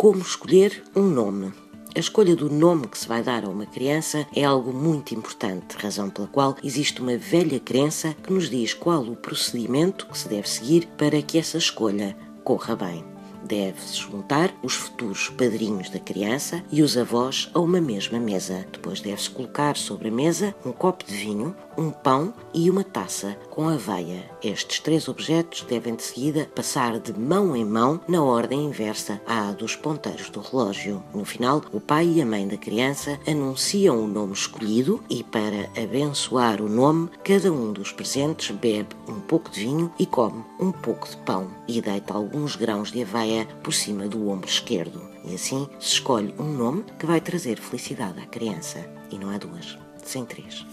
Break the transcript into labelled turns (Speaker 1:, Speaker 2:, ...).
Speaker 1: como escolher um nome. A escolha do nome que se vai dar a uma criança é algo muito importante, razão pela qual existe uma velha crença que nos diz qual o procedimento que se deve seguir para que essa escolha corra bem deve-se juntar os futuros padrinhos da criança e os avós a uma mesma mesa. Depois deve-se colocar sobre a mesa um copo de vinho, um pão e uma taça com aveia. Estes três objetos devem de seguida passar de mão em mão na ordem inversa à dos ponteiros do relógio. No final, o pai e a mãe da criança anunciam o nome escolhido e, para abençoar o nome, cada um dos presentes bebe um pouco de vinho e come um pouco de pão e deita alguns grãos de aveia por cima do ombro esquerdo. E assim se escolhe um nome que vai trazer felicidade à criança. E não há duas, sem três.